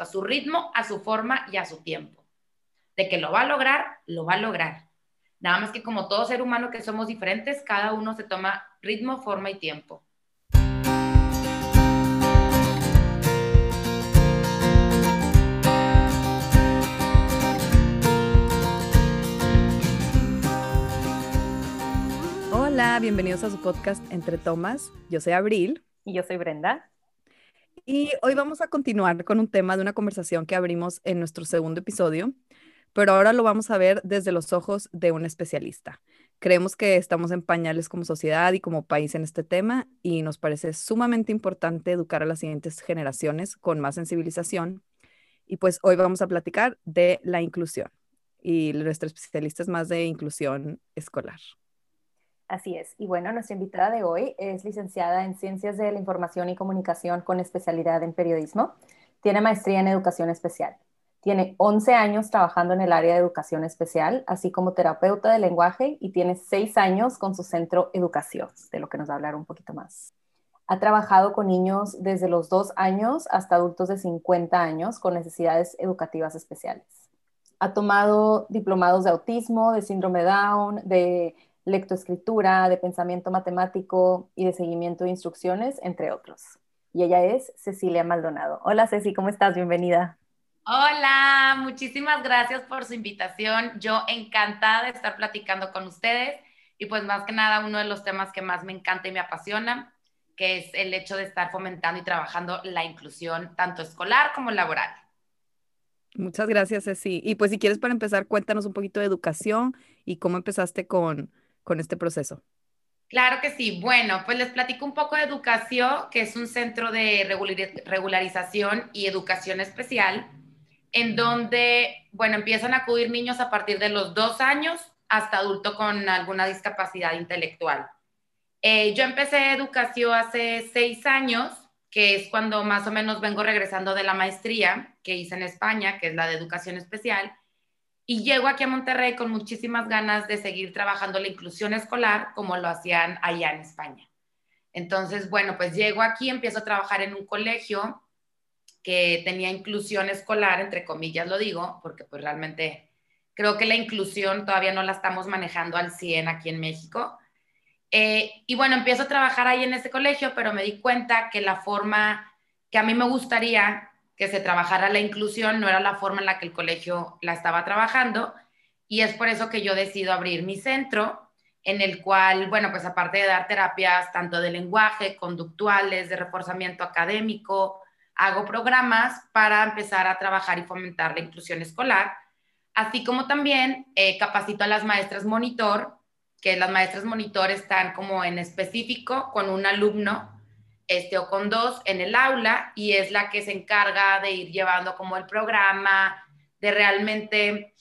a su ritmo, a su forma y a su tiempo. De que lo va a lograr, lo va a lograr. Nada más que como todo ser humano que somos diferentes, cada uno se toma ritmo, forma y tiempo. Hola, bienvenidos a su podcast Entre Tomas. Yo soy Abril. Y yo soy Brenda. Y hoy vamos a continuar con un tema de una conversación que abrimos en nuestro segundo episodio, pero ahora lo vamos a ver desde los ojos de un especialista. Creemos que estamos en pañales como sociedad y como país en este tema y nos parece sumamente importante educar a las siguientes generaciones con más sensibilización. Y pues hoy vamos a platicar de la inclusión y nuestro especialista es más de inclusión escolar. Así es. Y bueno, nuestra invitada de hoy es licenciada en Ciencias de la Información y Comunicación con especialidad en periodismo. Tiene maestría en educación especial. Tiene 11 años trabajando en el área de educación especial, así como terapeuta de lenguaje y tiene 6 años con su centro Educación, de lo que nos va a hablar un poquito más. Ha trabajado con niños desde los 2 años hasta adultos de 50 años con necesidades educativas especiales. Ha tomado diplomados de autismo, de síndrome Down, de lectoescritura, de pensamiento matemático y de seguimiento de instrucciones, entre otros. Y ella es Cecilia Maldonado. Hola Ceci, ¿cómo estás? Bienvenida. Hola, muchísimas gracias por su invitación. Yo encantada de estar platicando con ustedes y pues más que nada uno de los temas que más me encanta y me apasiona, que es el hecho de estar fomentando y trabajando la inclusión tanto escolar como laboral. Muchas gracias, Ceci. Y pues si quieres para empezar, cuéntanos un poquito de educación y cómo empezaste con, con este proceso? Claro que sí. Bueno, pues les platico un poco de Educación, que es un centro de regularización y educación especial, en donde, bueno, empiezan a acudir niños a partir de los dos años hasta adulto con alguna discapacidad intelectual. Eh, yo empecé educación hace seis años, que es cuando más o menos vengo regresando de la maestría que hice en España, que es la de educación especial, y llego aquí a Monterrey con muchísimas ganas de seguir trabajando la inclusión escolar como lo hacían allá en España. Entonces, bueno, pues llego aquí, empiezo a trabajar en un colegio que tenía inclusión escolar, entre comillas lo digo, porque pues realmente creo que la inclusión todavía no la estamos manejando al 100 aquí en México. Eh, y bueno, empiezo a trabajar ahí en ese colegio, pero me di cuenta que la forma que a mí me gustaría que se trabajara la inclusión, no era la forma en la que el colegio la estaba trabajando y es por eso que yo decido abrir mi centro en el cual, bueno, pues aparte de dar terapias tanto de lenguaje, conductuales, de reforzamiento académico, hago programas para empezar a trabajar y fomentar la inclusión escolar, así como también eh, capacito a las maestras monitor, que las maestras monitor están como en específico con un alumno este, o con dos en el aula y es la que se encarga de ir llevando como el programa, de realmente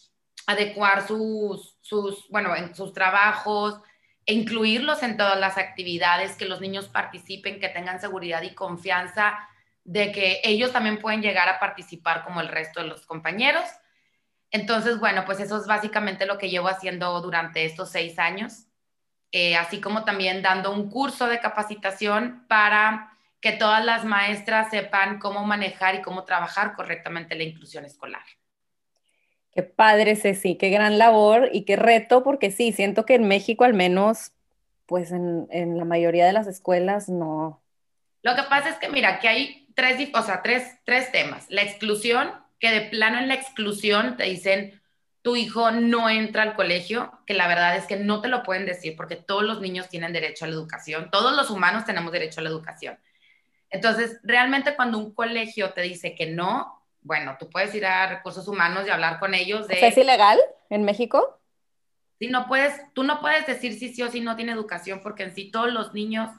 adecuar sus, sus, bueno, en sus trabajos e incluirlos en todas las actividades, que los niños participen, que tengan seguridad y confianza de que ellos también pueden llegar a participar como el resto de los compañeros. Entonces, bueno, pues eso es básicamente lo que llevo haciendo durante estos seis años. Eh, así como también dando un curso de capacitación para que todas las maestras sepan cómo manejar y cómo trabajar correctamente la inclusión escolar. Qué padre, Ceci, qué gran labor y qué reto, porque sí, siento que en México al menos, pues en, en la mayoría de las escuelas no. Lo que pasa es que, mira, que hay tres, o sea, tres, tres temas. La exclusión, que de plano en la exclusión te dicen, tu hijo no entra al colegio, que la verdad es que no te lo pueden decir porque todos los niños tienen derecho a la educación, todos los humanos tenemos derecho a la educación. Entonces, realmente cuando un colegio te dice que no, bueno, tú puedes ir a recursos humanos y hablar con ellos de... ¿Es ilegal en México? Sí, no puedes, tú no puedes decir si sí o si no tiene educación porque en sí todos los niños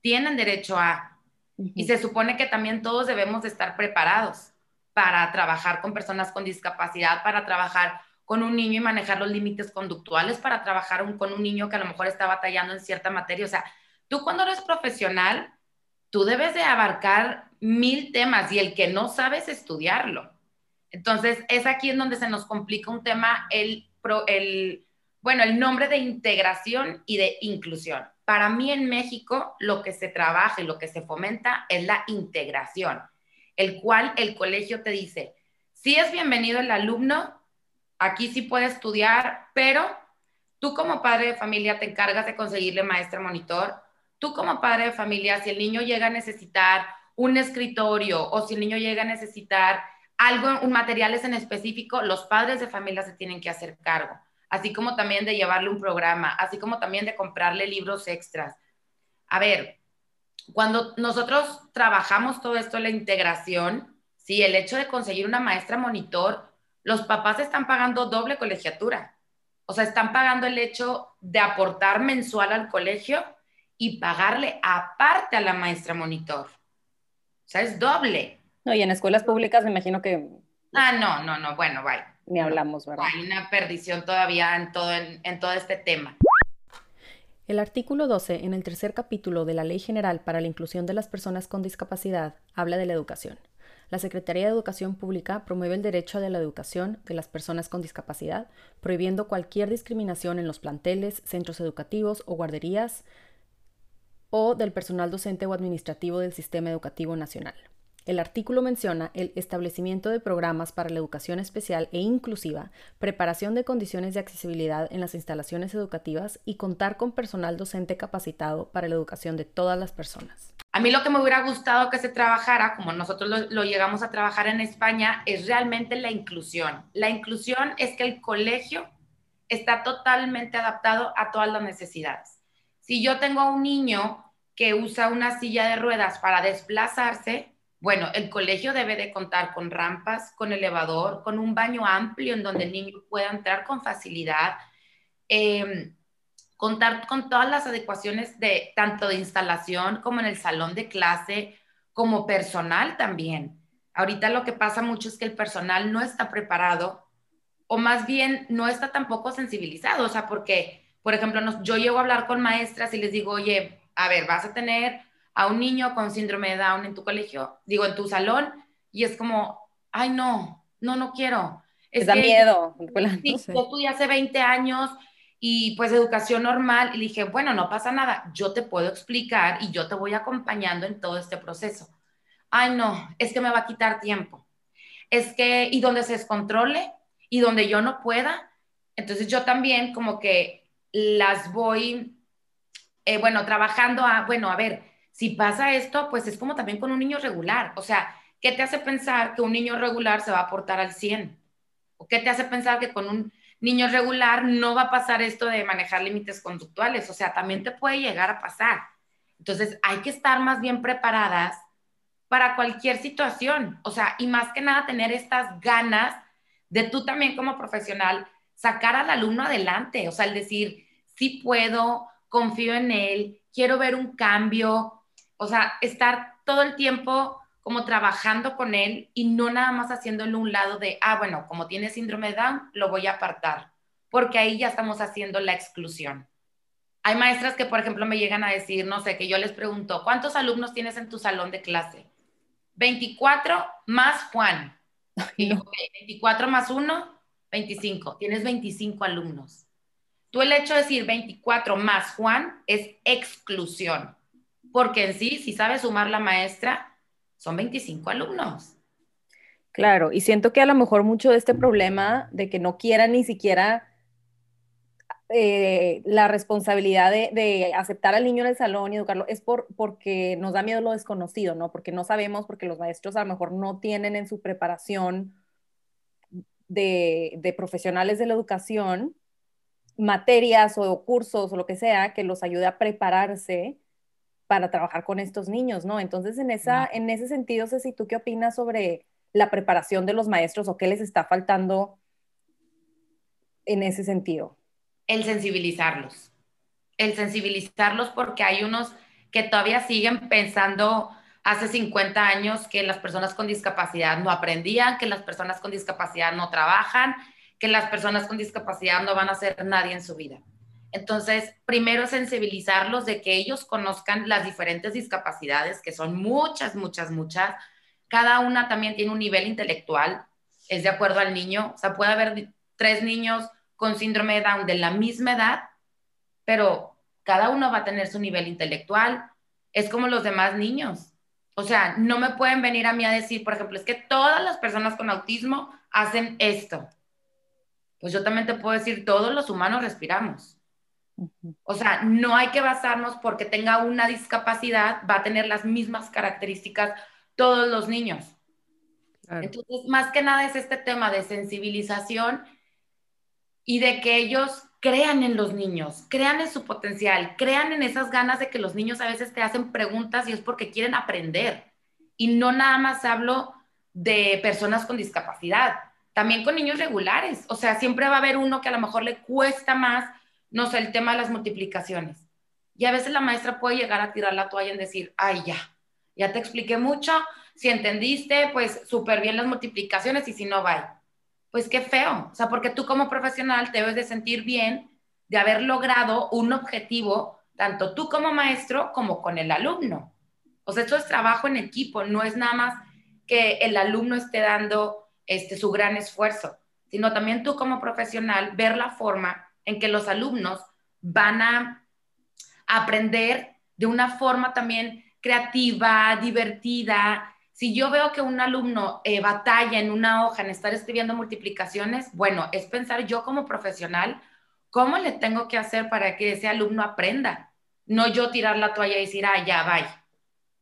tienen derecho a... Y se supone que también todos debemos de estar preparados para trabajar con personas con discapacidad, para trabajar con un niño y manejar los límites conductuales para trabajar con un niño que a lo mejor está batallando en cierta materia. O sea, tú cuando eres profesional, tú debes de abarcar mil temas y el que no sabes estudiarlo. Entonces, es aquí en donde se nos complica un tema, el, el, bueno, el nombre de integración y de inclusión. Para mí en México lo que se trabaja y lo que se fomenta es la integración. el cual el colegio te dice, si es bienvenido el alumno, aquí sí puede estudiar, pero tú como padre de familia te encargas de conseguirle maestra monitor, tú como padre de familia, si el niño llega a necesitar un escritorio o si el niño llega a necesitar algo, un materiales en específico, los padres de familia se tienen que hacer cargo, así como también de llevarle un programa, así como también de comprarle libros extras. A ver, cuando nosotros trabajamos todo esto, la integración, sí, el hecho de conseguir una maestra monitor, los papás están pagando doble colegiatura. O sea, están pagando el hecho de aportar mensual al colegio y pagarle aparte a la maestra monitor. O sea, es doble. No, y en escuelas públicas me imagino que... Ah, no, no, no, bueno, vaya. Ni hablamos, ¿verdad? Hay una perdición todavía en todo, en todo este tema. El artículo 12, en el tercer capítulo de la Ley General para la Inclusión de las Personas con Discapacidad, habla de la educación. La Secretaría de Educación Pública promueve el derecho a la educación de las personas con discapacidad, prohibiendo cualquier discriminación en los planteles, centros educativos o guarderías o del personal docente o administrativo del sistema educativo nacional. El artículo menciona el establecimiento de programas para la educación especial e inclusiva, preparación de condiciones de accesibilidad en las instalaciones educativas y contar con personal docente capacitado para la educación de todas las personas. A mí lo que me hubiera gustado que se trabajara, como nosotros lo, llegamos a trabajar en España, es realmente la inclusión. La inclusión es que el colegio está totalmente adaptado a todas las necesidades. Si yo tengo un niño que usa una silla de ruedas para desplazarse, bueno, el colegio debe de contar con rampas, con elevador, con un baño amplio en donde el niño pueda entrar con facilidad, em, contar con todas las adecuaciones de tanto de instalación como en el salón de clase, como personal también. Ahorita lo que pasa mucho es que el personal no está preparado o más bien no está tampoco sensibilizado, o sea, porque, por ejemplo, yo llego a hablar con maestras y les digo, oye, a ver, vas a tener a un niño con síndrome de Down en tu colegio, digo, en tu salón, y es como, ay, no, no, no quiero. Es da miedo. Sí, yo estudié hace 20 años y pues educación normal, y dije, bueno, no pasa nada, yo te puedo explicar y yo te voy acompañando en todo este proceso. Ay, no, es que me va a quitar tiempo. Es que, y donde se descontrole y donde yo no pueda, entonces yo también como que las voy, eh, bueno, trabajando a, bueno, a ver, si pasa esto, pues es como también con un niño regular. O sea, ¿qué te hace pensar que un niño regular se va a aportar al 100? ¿O qué te hace pensar que con un niño regular no va a pasar esto de manejar límites conductuales? O sea, también te puede llegar a pasar. Entonces, hay que estar más bien preparadas para cualquier situación. O sea, y más que nada tener estas ganas de tú también como profesional sacar al alumno adelante. O sea, el decir, sí puedo, confío en él, quiero ver un cambio, o sea, estar todo el tiempo como trabajando con él y no nada más haciéndole un lado de, ah, bueno, como tiene síndrome de Down, lo voy a apartar, porque ahí ya estamos haciendo la exclusión. Hay maestras que, por ejemplo, me llegan a decir, no sé, que yo les pregunto, ¿cuántos alumnos tienes en tu salón de clase? 24 más Juan. Y 24 más 1, 25. Tienes 25 alumnos. Tú el hecho de decir 24 más Juan es exclusión porque en sí, si sabe sumar la maestra, son 25 alumnos. Claro, y siento que a lo mejor mucho de este problema de que no quieran ni siquiera eh, la responsabilidad de, aceptar al niño en el salón y educarlo es por, porque nos da miedo lo desconocido, ¿no? Porque no sabemos, porque los maestros a lo mejor no tienen en su preparación de, de profesionales de la educación materias o cursos o lo que sea que los ayude a prepararse para trabajar con estos niños, ¿no? Entonces, en, esa, en ese sentido, Ceci, ¿tú qué opinas sobre la preparación de los maestros o qué les está faltando en ese sentido? El sensibilizarlos. El sensibilizarlos porque hay unos que todavía siguen pensando hace 50 años que las personas con discapacidad no aprendían, que las personas con discapacidad no trabajan, que las personas con discapacidad no van a ser nadie en su vida. Entonces, primero sensibilizarlos de que ellos conozcan las diferentes discapacidades, que son muchas, muchas, muchas. Cada una también tiene un nivel intelectual, es de acuerdo al niño. O sea, puede haber tres niños con síndrome de Down de la misma edad, pero cada uno va a tener su nivel intelectual. Es como los demás niños. O sea, no me pueden venir a mí a decir, por ejemplo, es que todas las personas con autismo hacen esto. Pues yo también te puedo decir, todos los humanos respiramos. O sea, no hay que basarnos porque tenga una discapacidad, va a tener las mismas características todos los niños. Entonces, más que nada es este tema de sensibilización y de que ellos crean en los niños, crean en su potencial, crean en esas ganas de que los niños a veces te hacen preguntas y es porque quieren aprender. Y no nada más hablo de personas con discapacidad, también con niños regulares. O sea, siempre va a haber uno que a lo mejor le cuesta más, no sé, el tema de las multiplicaciones. Y a veces la maestra puede llegar a tirar la toalla y decir, ay, ya, ya te expliqué mucho, si entendiste, pues súper bien las multiplicaciones y si no, va pues qué feo. O sea, porque tú como profesional te debes de sentir bien de haber logrado un objetivo, tanto tú como maestro como con el alumno. O sea, esto es trabajo en equipo, no es nada más que el alumno esté dando este, su gran esfuerzo, sino también tú como profesional ver la forma en que los alumnos van a aprender de una forma también creativa, divertida, si yo veo que un alumno eh, batalla en una hoja en estar escribiendo multiplicaciones, bueno, es pensar yo como profesional, ¿cómo le tengo que hacer para que ese alumno aprenda? No yo tirar la toalla y decir, ah, ya, vaya.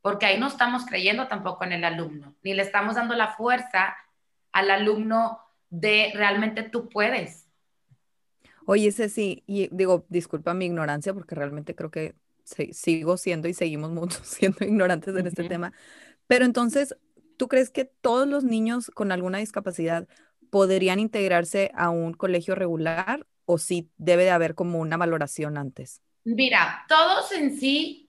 Porque ahí no estamos creyendo tampoco en el alumno, ni le estamos dando la fuerza al alumno de realmente tú puedes. Oye, Ceci, y digo, disculpa mi ignorancia porque realmente creo que sigo siendo y seguimos muchos siendo ignorantes en este tema, pero entonces, ¿tú crees que todos los niños con alguna discapacidad podrían integrarse a un colegio regular o sí debe de haber como una valoración antes? Mira, todos en sí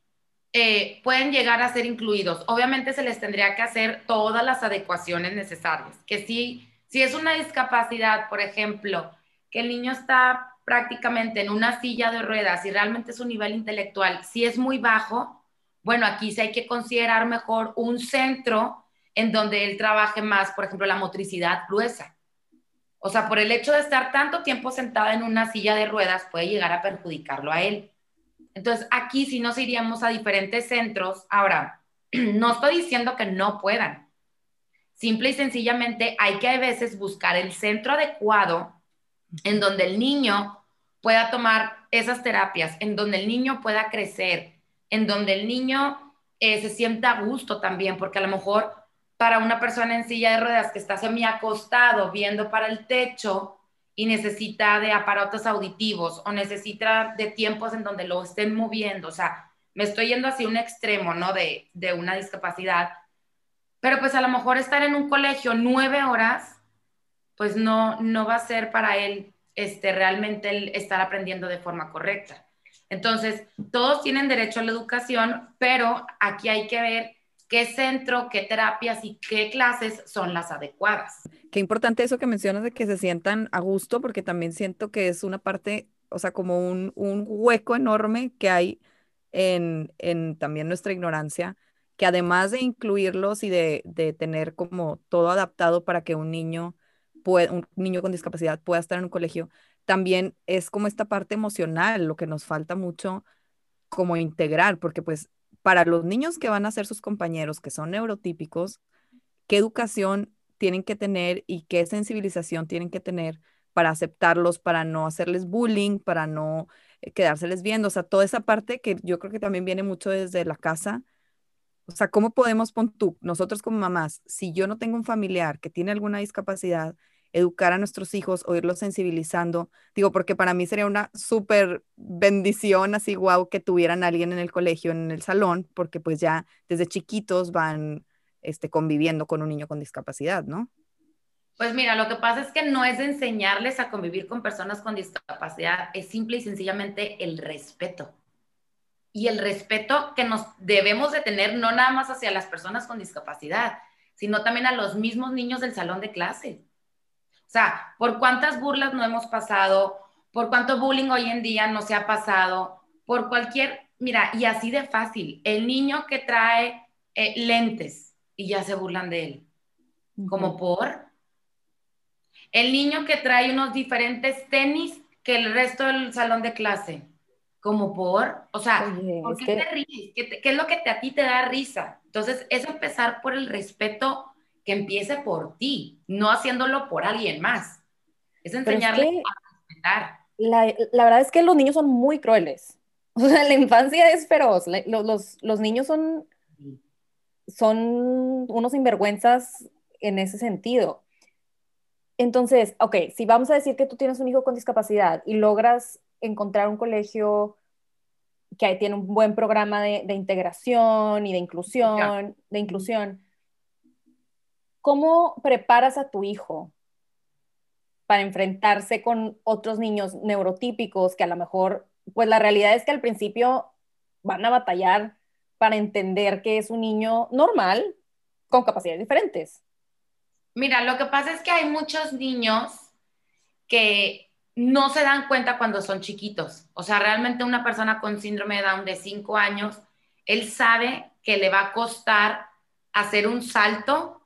eh, pueden llegar a ser incluidos. Obviamente se les tendría que hacer todas las adecuaciones necesarias. Que si, si es una discapacidad, por ejemplo, que el niño está prácticamente en una silla de ruedas y realmente su nivel intelectual, si es muy bajo, bueno, aquí sí hay que considerar mejor un centro en donde él trabaje más, por ejemplo, la motricidad gruesa. O sea, por el hecho de estar tanto tiempo sentado en una silla de ruedas puede llegar a perjudicarlo a él. Entonces, aquí sí nos iríamos a diferentes centros. Ahora, no estoy diciendo que no puedan. Simple y sencillamente hay que a veces buscar el centro adecuado en donde el niño pueda tomar esas terapias, en donde el niño pueda crecer, en donde el niño eh, se sienta a gusto también, porque a lo mejor para una persona en silla de ruedas que está semi acostado viendo para el techo y necesita de aparatos auditivos o necesita de tiempos en donde lo estén moviendo, o sea, me estoy yendo hacia un extremo, ¿no? De, de una discapacidad, pero pues a lo mejor estar en un colegio nueve horas, pues no, no va a ser para él este, realmente el estar aprendiendo de forma correcta. Entonces, todos tienen derecho a la educación, pero aquí hay que ver qué centro, qué terapias y qué clases son las adecuadas. Qué importante eso que mencionas de que se sientan a gusto, porque también siento que es una parte, o sea, como un, hueco enorme que hay en, también nuestra ignorancia, que además de incluirlos y de, de tener como todo adaptado para que un niño, pueda, un niño con discapacidad pueda estar en un colegio, también es como esta parte emocional, lo que nos falta mucho como integrar, porque pues para los niños que van a ser sus compañeros, que son neurotípicos, ¿qué educación tienen que tener y qué sensibilización tienen que tener para aceptarlos, para no hacerles bullying, para no eh, quedárseles viendo? O sea, toda esa parte que yo creo que también viene mucho desde la casa. O sea, ¿cómo podemos, pon tú, nosotros como mamás, si yo no tengo un familiar que tiene alguna discapacidad, educar a nuestros hijos o sensibilizando. Digo, porque para mí sería una súper bendición, así, wow, que tuvieran alguien en el colegio, en el salón, porque pues ya desde chiquitos van este, conviviendo con un niño con discapacidad, ¿no? Pues mira, lo que pasa es que no es enseñarles a convivir con personas con discapacidad, es simple y sencillamente el respeto. Y el respeto que nos debemos de tener no nada más hacia las personas con discapacidad, sino también a los mismos niños del salón de clase. O sea, por cuántas burlas no hemos pasado, por cuánto bullying hoy en día no se ha pasado, por cualquier, mira, y así de fácil, el niño que trae eh, lentes y ya se burlan de él, como por el niño que trae unos diferentes tenis que el resto del salón de clase. como por, o sea, ¿por qué te ríes? ¿Qué, es lo que a ti te da risa? Entonces, es empezar por el respeto que empiece por ti, no haciéndolo por alguien más. Es enseñarle a respetar. La, la, verdad es que los niños son muy crueles. O sea, la infancia es feroz. Los, los, los niños son, son unos sinvergüenzas en ese sentido. Entonces, ok, si vamos a decir que tú tienes un hijo con discapacidad y logras encontrar un colegio que tiene un buen programa de, integración y de inclusión, de inclusión, ¿cómo preparas a tu hijo para enfrentarse con otros niños neurotípicos que a lo mejor, pues la realidad es que al principio van a batallar para entender que es un niño normal con capacidades diferentes? Mira, lo que pasa es que hay muchos niños que no se dan cuenta cuando son chiquitos. O sea, realmente una persona con síndrome de Down de 5 años, él sabe que le va a costar hacer un salto,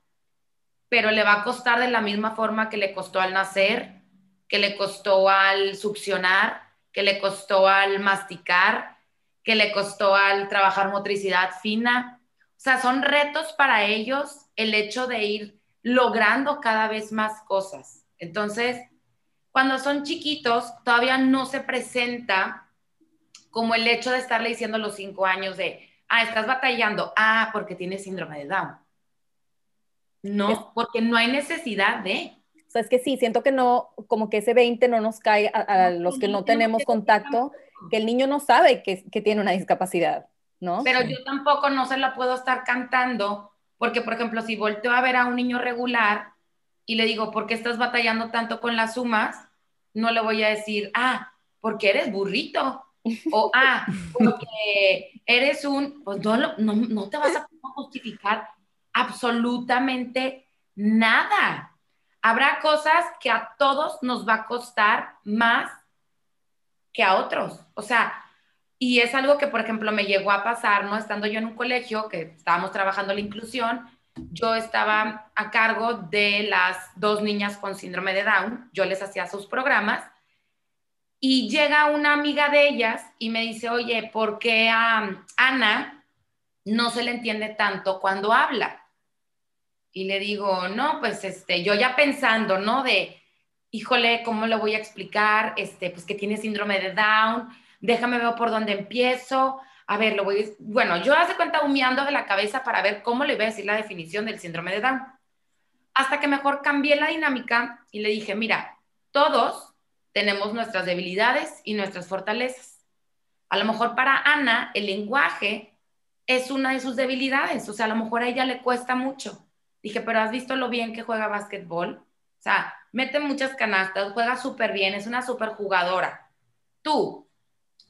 pero le va a costar de la misma forma que le costó al nacer, que le costó al succionar, que le costó al masticar, que le costó al trabajar motricidad fina. O sea, son retos para ellos el hecho de ir logrando cada vez más cosas. Entonces, cuando son chiquitos, todavía no se presenta como el hecho de estarle diciendo los cinco años de, ah, estás batallando, ah, porque tienes síndrome de Down. No, porque no hay necesidad de. O sea, es que sí, siento que no, como que ese 20 no nos cae a, los que no tenemos contacto, que el niño no sabe que, que tiene una discapacidad, ¿no? Pero yo tampoco no se la puedo estar cantando, porque, por ejemplo, si volteo a ver a un niño regular y le digo, ¿por qué estás batallando tanto con las sumas? no le voy a decir, ah, porque eres burrito, o ah, porque eres un, pues no, no, te vas a justificar absolutamente nada. Habrá cosas que a todos nos va a costar más que a otros. O sea, y es algo que, por ejemplo, me llegó a pasar, ¿no? Estando yo en un colegio que estábamos trabajando la inclusión, yo estaba a cargo de las dos niñas con síndrome de Down, yo les hacía sus programas y llega una amiga de ellas y me dice, oye, ¿por qué a Ana no se le entiende tanto cuando habla? Y le digo, no, pues este, yo ya pensando, ¿no? De, híjole, ¿cómo le voy a explicar? Este, pues que tiene síndrome de Down, déjame ver por dónde empiezo a ver, lo voy, bueno, yo hace cuenta humeando de la cabeza para ver cómo le voy a decir la definición del síndrome de Down. Hasta que mejor cambié la dinámica y le dije, mira, todos tenemos nuestras debilidades y nuestras fortalezas. A lo mejor para Ana el lenguaje es una de sus debilidades, o sea, a lo mejor a ella le cuesta mucho. Dije, pero ¿has visto lo bien que juega básquetbol? O sea, mete muchas canastas, juega súper bien, es una súper jugadora. Tú,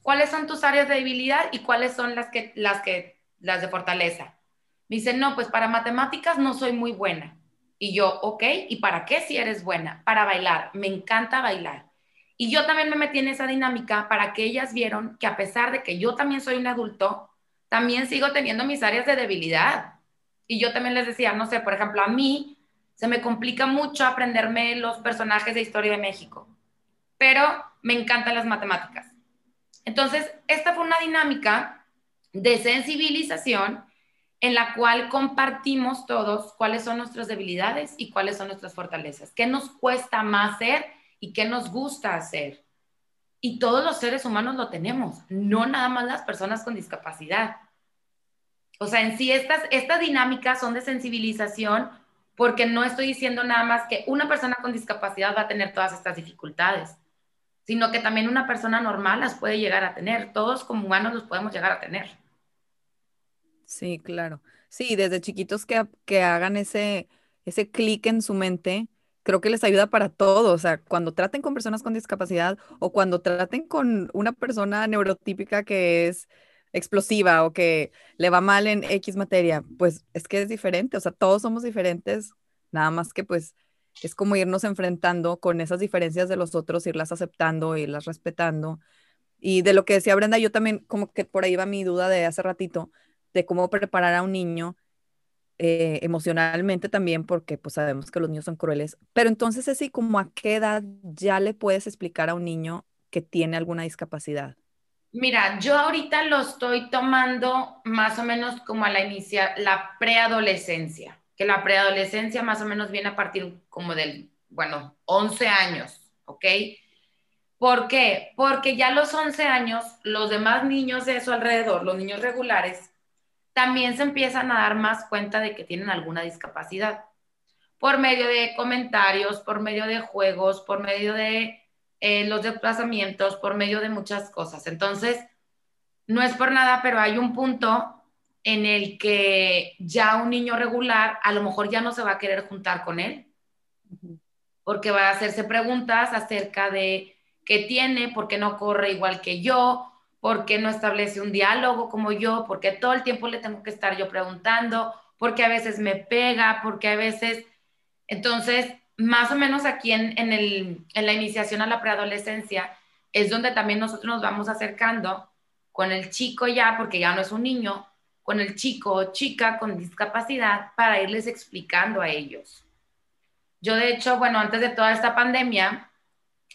¿cuáles son tus áreas de debilidad y cuáles son las que, las que, las de fortaleza? Me dice, no, pues para matemáticas no soy muy buena. Y yo, ok, ¿y para qué si eres buena? Para bailar, me encanta bailar. Y yo también me metí en esa dinámica para que ellas vieron que a pesar de que yo también soy un adulto, también sigo teniendo mis áreas de debilidad. Y yo también les decía, no sé, por ejemplo, a mí se me complica mucho aprenderme los personajes de Historia de México, pero me encantan las matemáticas. Entonces, esta fue una dinámica de sensibilización en la cual compartimos todos cuáles son nuestras debilidades y cuáles son nuestras fortalezas, qué nos cuesta más hacer y qué nos gusta hacer. Y todos los seres humanos lo tenemos, no nada más las personas con discapacidad. O sea, en sí estas, estas dinámicas son de sensibilización porque no estoy diciendo nada más que una persona con discapacidad va a tener todas estas dificultades sino que también una persona normal las puede llegar a tener. Todos como humanos los podemos llegar a tener. Sí, claro. Sí, desde chiquitos que, que hagan ese, ese clic en su mente, creo que les ayuda para todo. O sea, cuando traten con personas con discapacidad o cuando traten con una persona neurotípica que es explosiva o que le va mal en X materia, pues es que es diferente. O sea, todos somos diferentes, nada más que pues es como irnos enfrentando con esas diferencias de los otros, irlas aceptando, irlas respetando. Y de lo que decía Brenda, yo también como que por ahí va mi duda de hace ratito, de cómo preparar a un niño eh, emocionalmente también, porque pues sabemos que los niños son crueles. Pero entonces así como a qué edad ya le puedes explicar a un niño que tiene alguna discapacidad. Mira, yo ahorita lo estoy tomando más o menos como a la inicia, la preadolescencia, que la preadolescencia más o menos viene a partir como del, bueno, 11 años, ¿ok? ¿Por qué? Porque ya a los 11 años, los demás niños de su alrededor, los niños regulares, también se empiezan a dar más cuenta de que tienen alguna discapacidad. Por medio de comentarios, por medio de juegos, por medio de eh, los desplazamientos, por medio de muchas cosas. Entonces, no es por nada, pero hay un punto en el que ya un niño regular a lo mejor ya no se va a querer juntar con él, porque va a hacerse preguntas acerca de qué tiene, por qué no corre igual que yo, por qué no establece un diálogo como yo, porque todo el tiempo le tengo que estar yo preguntando, porque a veces me pega, porque a veces... Entonces, más o menos aquí en, en, la iniciación a la preadolescencia es donde también nosotros nos vamos acercando con el chico ya, porque ya no es un niño, con el chico o chica con discapacidad para irles explicando a ellos. Yo de hecho, bueno, antes de toda esta pandemia,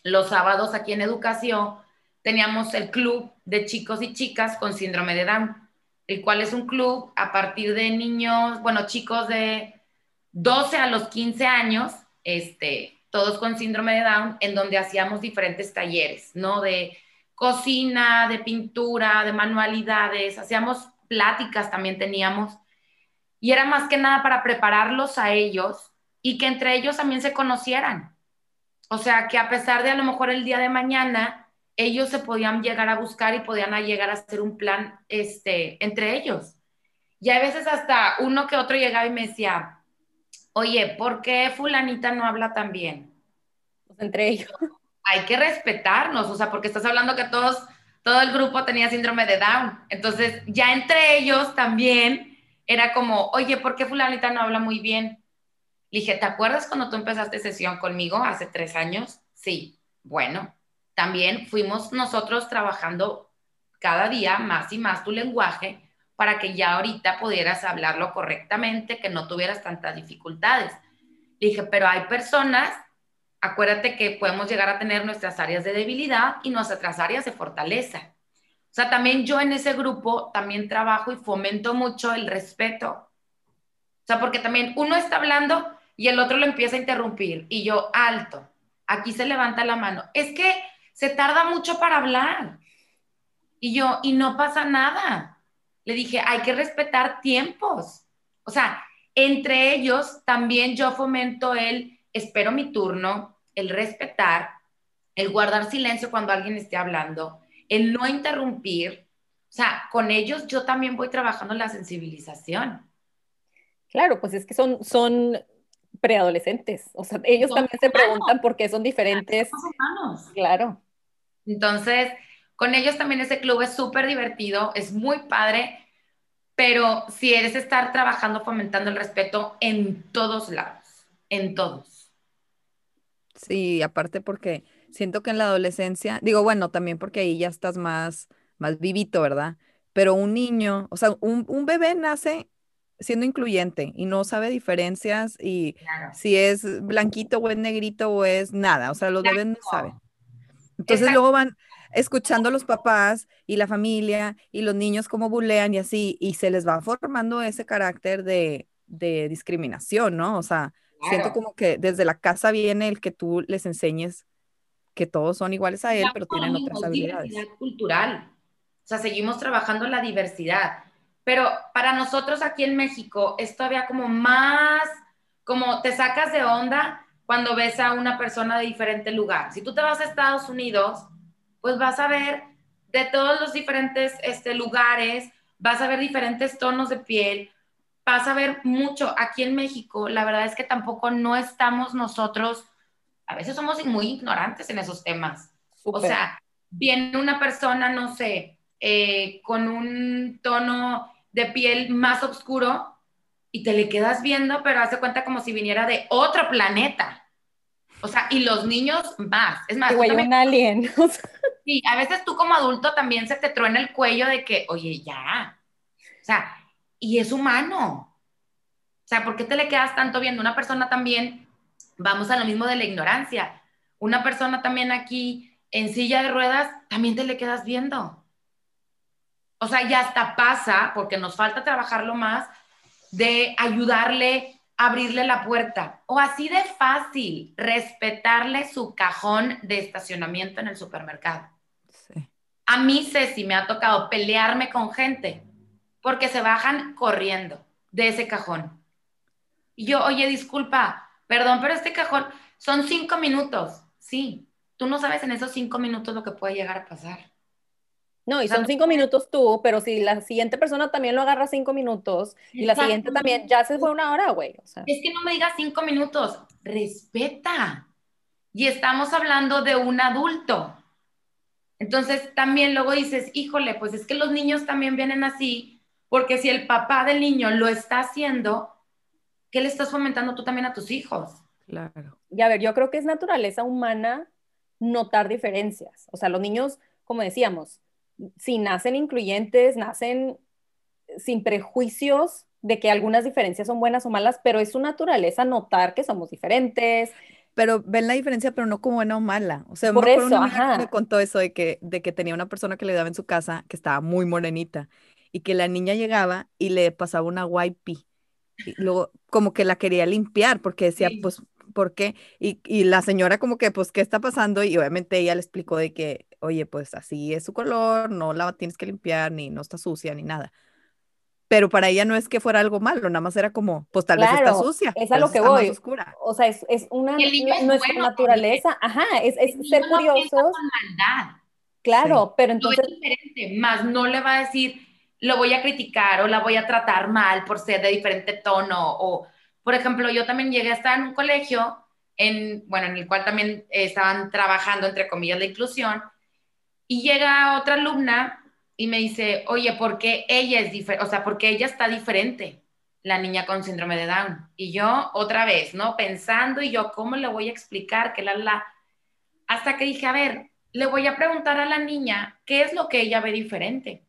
los sábados aquí en educación teníamos el club de chicos y chicas con síndrome de Down, el cual es un club a partir de niños, bueno, chicos de 12 a los 15 años, este, todos con síndrome de Down, en donde hacíamos diferentes talleres, ¿no? De cocina, de pintura, de manualidades, hacíamos pláticas también teníamos, y era más que nada para prepararlos a ellos y que entre ellos también se conocieran. O sea, que a pesar de a lo mejor el día de mañana, ellos se podían llegar a buscar y podían llegar a hacer un plan este, entre ellos. Y a veces hasta uno que otro llegaba y me decía, oye, ¿por qué fulanita no habla tan bien? Pues entre ellos. Hay que respetarnos, o sea, porque estás hablando que todos, todo el grupo tenía síndrome de Down. Entonces, ya entre ellos también era como, oye, ¿por qué fulanita no habla muy bien? Le dije, ¿te acuerdas cuando tú empezaste sesión conmigo hace tres años? Sí, bueno, también fuimos nosotros trabajando cada día más y más tu lenguaje para que ya ahorita pudieras hablarlo correctamente, que no tuvieras tantas dificultades. Dije, pero hay personas, acuérdate que podemos llegar a tener nuestras áreas de debilidad y nuestras áreas de fortaleza. O sea, también yo en ese grupo también trabajo y fomento mucho el respeto. O sea, porque también uno está hablando y el otro lo empieza a interrumpir y yo, alto, aquí se levanta la mano. Es que se tarda mucho para hablar. Y yo, y no pasa nada. Le dije, hay que respetar tiempos. O sea, entre ellos también yo fomento el espero mi turno, el respetar, el guardar silencio cuando alguien esté hablando, el no interrumpir. O sea, con ellos yo también voy trabajando la sensibilización. Claro, pues es que son, son preadolescentes. O sea, ellos también se preguntan por qué son diferentes. Claro. Entonces, con ellos también ese club es súper divertido, es muy padre, pero si eres estar trabajando, fomentando el respeto en todos lados, en todos. Sí, aparte porque siento que en la adolescencia, digo, bueno, también porque ahí ya estás más, más vivito, ¿verdad? Pero un niño, o sea, un, bebé nace siendo incluyente y no sabe diferencias y si es blanquito o es negrito o es nada, o sea, los bebés no saben. Entonces luego van, escuchando a los papás y la familia y los niños cómo bulean y así, y se les va formando ese carácter de, discriminación, ¿no? O sea, siento como que desde la casa viene el que tú les enseñes que todos son iguales a él, pero tienen otras habilidades. Diversidad cultural. O sea, seguimos trabajando la diversidad. Pero para nosotros aquí en México es todavía como más, como te sacas de onda cuando ves a una persona de diferente lugar. Si tú te vas a Estados Unidos, pues vas a ver de todos los diferentes este, lugares, vas a ver diferentes tonos de piel, vas a ver mucho. Aquí en México, la verdad es que tampoco no estamos nosotros, a veces somos muy ignorantes en esos temas. O sea, viene una persona, no sé, eh, con un tono de piel más oscuro y te le quedas viendo, pero hace cuenta como si viniera de otro planeta. O sea, y los niños más. Es más, un alien. sí, a veces tú como adulto también se te truena el cuello de que, oye, ya. O sea, y es humano. O sea, ¿por qué te le quedas tanto viendo? Una persona también, vamos a lo mismo de la ignorancia. Una persona también aquí en silla de ruedas, también te le quedas viendo. O sea, ya hasta pasa, porque nos falta trabajarlo más, de ayudarle abrirle la puerta. O así de fácil, respetarle su cajón de estacionamiento en el supermercado. Sí. A mí, Ceci, me ha tocado pelearme con gente porque se bajan corriendo de ese cajón. Y yo, oye, disculpa, perdón, pero este cajón son cinco minutos. Sí, tú no sabes en esos cinco minutos lo que puede llegar a pasar. No, y son cinco minutos tú, pero si la siguiente persona también lo agarra cinco minutos y la siguiente también, ya se fue una hora, güey. Es que no me digas cinco minutos, respeta. Y estamos hablando de un adulto. Entonces también luego dices, híjole, pues es que los niños también vienen así, porque si el papá del niño lo está haciendo, ¿qué le estás fomentando tú también a tus hijos? Claro. Y a ver, yo creo que es naturaleza humana notar diferencias. O sea, los niños, como decíamos, si nacen incluyentes, nacen sin prejuicios de que algunas diferencias son buenas o malas, pero es su naturaleza notar que somos diferentes. Pero ven la diferencia, pero no como buena o mala. O sea, por eso, me contó eso de que, de que tenía una persona que le daba en su casa que estaba muy morenita y que la niña llegaba y le pasaba una wipe y luego como que la quería limpiar porque decía, pues, ¿por qué? Y, y la señora como que, pues, ¿qué está pasando? Y obviamente ella le explicó de que oye, pues así es su color, no la tienes que limpiar, ni no está sucia, ni nada. Pero para ella no es que fuera algo malo, nada más era como, pues tal vez está sucia. Es a lo que voy. Oscura. O sea, es, es una nuestra naturaleza. Ajá, es, es ser curiosos. Claro, pero entonces. es diferente, más no le va a decir, lo voy a criticar o la voy a tratar mal por ser de diferente tono. O, por ejemplo, yo también llegué a estar en un colegio, en, bueno, en el cual también estaban trabajando, entre comillas, la inclusión, y llega otra alumna y me dice, oye, ¿por qué ella es diferente? O sea, porque ella está diferente, la niña con síndrome de Down. Y yo otra vez, ¿no? Pensando y yo, ¿cómo le voy a explicar que la, la... Hasta que dije, a ver, le voy a preguntar a la niña qué es lo que ella ve diferente.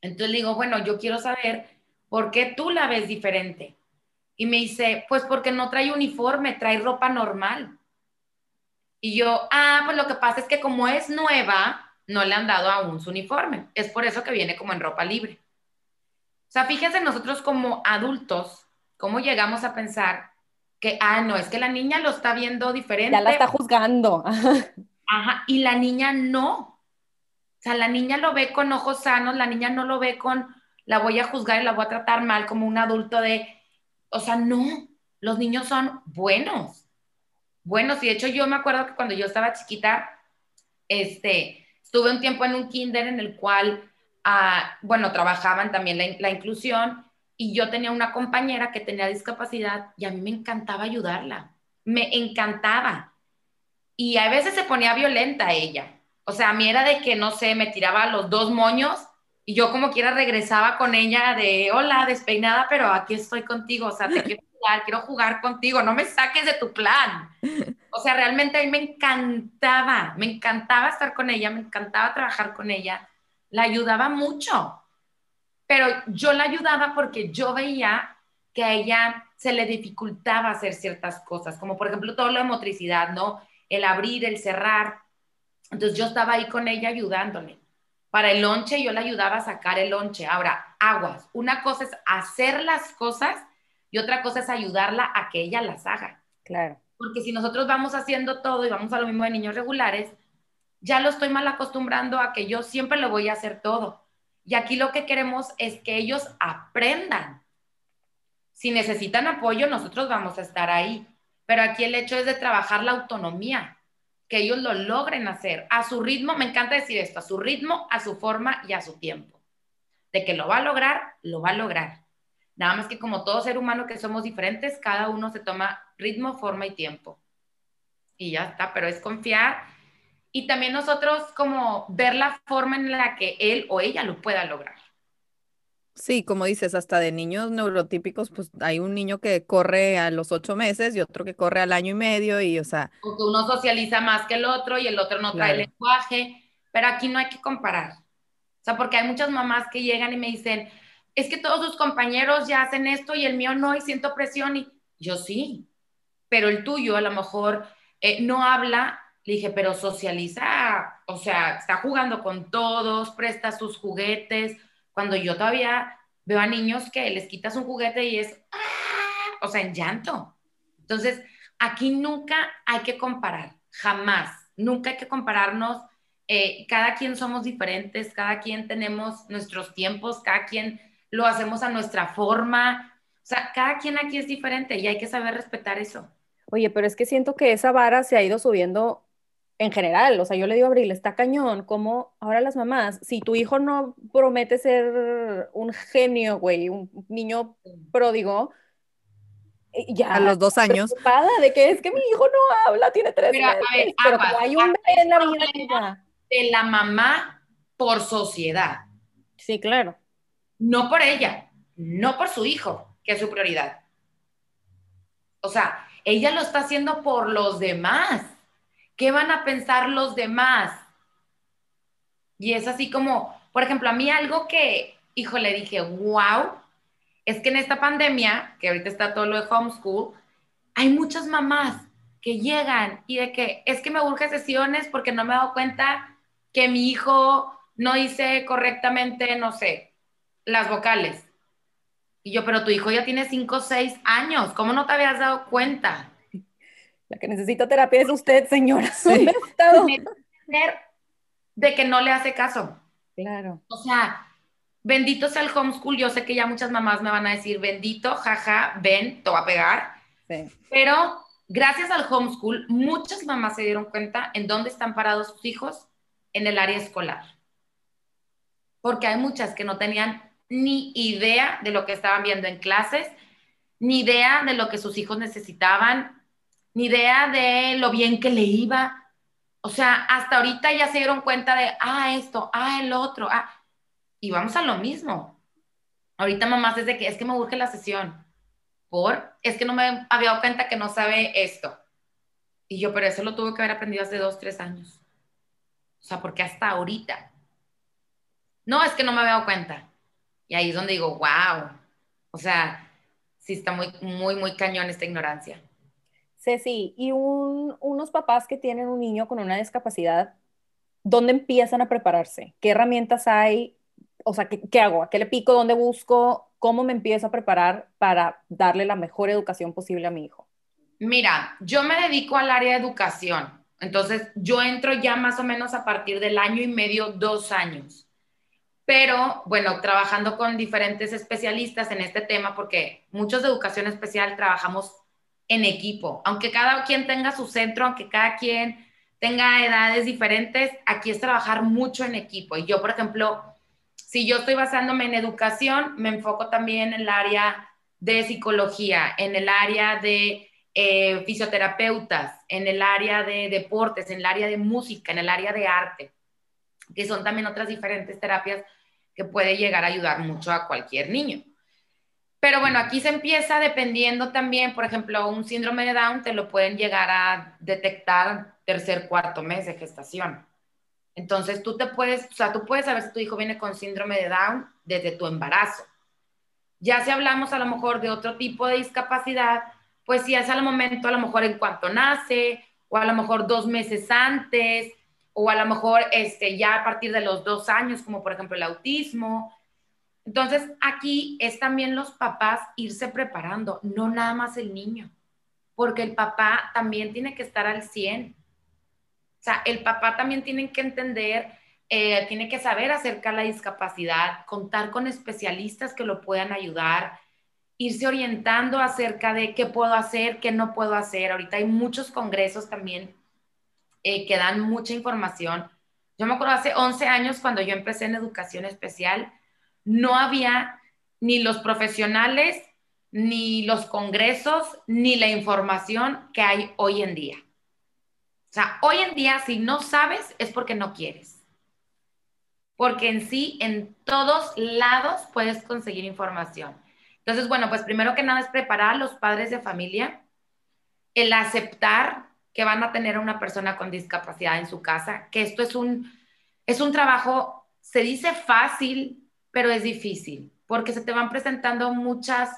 Entonces le digo, bueno, yo quiero saber por qué tú la ves diferente. Y me dice, pues porque no trae uniforme, trae ropa normal. Y yo, ah, pues lo que pasa es que como es nueva, no le han dado aún su uniforme. Es por eso que viene como en ropa libre. O sea, fíjense nosotros como adultos, cómo llegamos a pensar que, ah, no, es que la niña lo está viendo diferente. Ya la está juzgando. Ajá, y la niña no. O sea, la niña lo ve con ojos sanos, la niña no lo ve con, la voy a juzgar y la voy a tratar mal como un adulto de, o sea, no, los niños son buenos, buenos. Y de hecho yo me acuerdo que cuando yo estaba chiquita, este, Estuve un tiempo en un kinder en el cual, ah, bueno, trabajaban también la, inclusión y yo tenía una compañera que tenía discapacidad y a mí me encantaba ayudarla, me encantaba. Y a veces se ponía violenta ella. O sea, a mí era de que, no sé, me tiraba los dos moños y yo como quiera regresaba con ella de, hola, despeinada, pero aquí estoy contigo, o sea, te quiero jugar, quiero jugar contigo, no me saques de tu plan. O sea, realmente a mí me encantaba, me encantaba estar con ella, me encantaba trabajar con ella, la ayudaba mucho, pero yo la ayudaba porque yo veía que a ella se le dificultaba hacer ciertas cosas, como por ejemplo todo lo de motricidad, ¿no? El abrir, el cerrar. Entonces yo estaba ahí con ella ayudándole. Para el lonche yo la ayudaba a sacar el lonche. Ahora, aguas. Una cosa es hacer las cosas y otra cosa es ayudarla a que ella las haga. Claro. Porque si nosotros vamos haciendo todo y vamos a lo mismo de niños regulares, ya lo estoy mal acostumbrando a que yo siempre lo voy a hacer todo. Y aquí lo que queremos es que ellos aprendan. Si necesitan apoyo, nosotros vamos a estar ahí. Pero aquí el hecho es de trabajar la autonomía, que ellos lo logren hacer a su ritmo. Me encanta decir esto, a su ritmo, a su forma y a su tiempo. De que lo va a lograr, lo va a lograr. Nada más que como todo ser humano que somos diferentes, cada uno se toma ritmo, forma y tiempo. Y ya está, pero es confiar y también nosotros como ver la forma en la que él o ella lo pueda lograr. Sí, como dices, hasta de niños neurotípicos, pues hay un niño que corre a los ocho meses y otro que corre al año y medio y, o sea... O que uno socializa más que el otro y el otro no trae lenguaje, pero aquí no hay que comparar. O sea, porque hay muchas mamás que llegan y me dicen, es que todos sus compañeros ya hacen esto y el mío no y siento presión y yo sí, pero el tuyo a lo mejor eh, no habla Le dije, pero socializa, o sea, está jugando con todos, presta sus juguetes. Cuando yo todavía veo a niños que les quitas un juguete y es, ¡ah! o sea, en llanto. Entonces, aquí nunca hay que comparar, jamás, nunca hay que compararnos. Eh, cada quien somos diferentes, cada quien tenemos nuestros tiempos, cada quien lo hacemos a nuestra forma. O sea, cada quien aquí es diferente y hay que saber respetar eso. Oye, pero es que siento que esa vara se ha ido subiendo en general, o sea, yo le digo a Abril, está cañón, como ahora las mamás, si tu hijo no promete ser un genio, güey, un niño pródigo, eh, ya. A los dos años. de que es que mi hijo no habla, tiene tres pero, meses, pero hay un bebé en la vida. De la mamá por sociedad. Sí, claro. No por ella, no por su hijo, que es su prioridad. O sea, ella lo está haciendo por los demás ¿Qué van a pensar los demás? Y es así como, por ejemplo, a mí algo que, hijo, le dije, wow, es que en esta pandemia, que ahorita está todo lo de homeschool, hay muchas mamás que llegan y de que es que me urge sesiones porque no me he dado cuenta que mi hijo no hice correctamente, no sé, las vocales. Y yo, pero tu hijo ya tiene 5 o 6 años, ¿cómo no te habías dado cuenta? La que necesita terapia es usted, señora. Sí. De que no le hace caso. Claro. O sea, bendito sea el homeschool. Yo sé que ya muchas mamás me van a decir, bendito, jaja, ven, te va a pegar. Sí. Pero gracias al homeschool, muchas mamás se dieron cuenta en dónde están parados sus hijos en el área escolar. Porque hay muchas que no tenían ni idea de lo que estaban viendo en clases, ni idea de lo que sus hijos necesitaban, ni idea de lo bien que le iba. O sea, hasta ahorita ya se dieron cuenta de, ah, esto, ah, el otro, ah. Y vamos a lo mismo. Ahorita mamás desde que es que me urge la sesión. Por, es que no me había dado cuenta que no sabe esto. Y yo, pero eso lo tuve que haber aprendido hace dos, tres años. O sea, porque hasta ahorita. No, es que no me había dado cuenta. Y ahí es donde digo, wow. O sea, sí está muy, muy, muy cañón esta ignorancia. Ceci, y unos papás que tienen un niño con una discapacidad, ¿dónde empiezan a prepararse? ¿Qué herramientas hay? O sea, ¿qué, hago? ¿A qué le pico? ¿Dónde busco? ¿Cómo me empiezo a preparar para darle la mejor educación posible a mi hijo? Mira, yo me dedico al área de educación. Entonces, yo entro ya más o menos a partir del año y medio, dos años. Pero, bueno, trabajando con diferentes especialistas en este tema, porque muchos de educación especial trabajamos en equipo. Aunque cada quien tenga su centro, aunque cada quien tenga edades diferentes, aquí es trabajar mucho en equipo. Y yo, por ejemplo, si yo estoy basándome en educación, me enfoco también en el área de psicología, en el área de eh, fisioterapeutas, en el área de deportes, en el área de música, en el área de arte, que son también otras diferentes terapias que puede llegar a ayudar mucho a cualquier niño. Pero bueno, aquí se empieza dependiendo también, por ejemplo, un síndrome de Down te lo pueden llegar a detectar tercer, cuarto mes de gestación. Entonces tú te puedes, o sea, tú puedes saber si tu hijo viene con síndrome de Down desde tu embarazo. Ya si hablamos a lo mejor de otro tipo de discapacidad, pues si es al momento, a lo mejor en cuanto nace, o a lo mejor dos meses antes, o a lo mejor este, ya a partir de los dos años, como por ejemplo el autismo. Entonces, aquí es también los papás irse preparando, no nada más el niño, porque el papá también tiene que estar al 100. O sea, el papá también tiene que entender, eh, tiene que saber acerca de la discapacidad, contar con especialistas que lo puedan ayudar, irse orientando acerca de qué puedo hacer, qué no puedo hacer. Ahorita hay muchos congresos también eh, que dan mucha información. Yo me acuerdo hace 11 años cuando yo empecé en educación especial, no había ni los profesionales, ni los congresos, ni la información que hay hoy en día. O sea, hoy en día si no sabes es porque no quieres. Porque en sí, en todos lados puedes conseguir información. Entonces, bueno, pues primero que nada es preparar a los padres de familia, el aceptar que van a tener a una persona con discapacidad en su casa, que esto es un, es un trabajo, se dice fácil, pero es difícil porque se te van presentando muchas,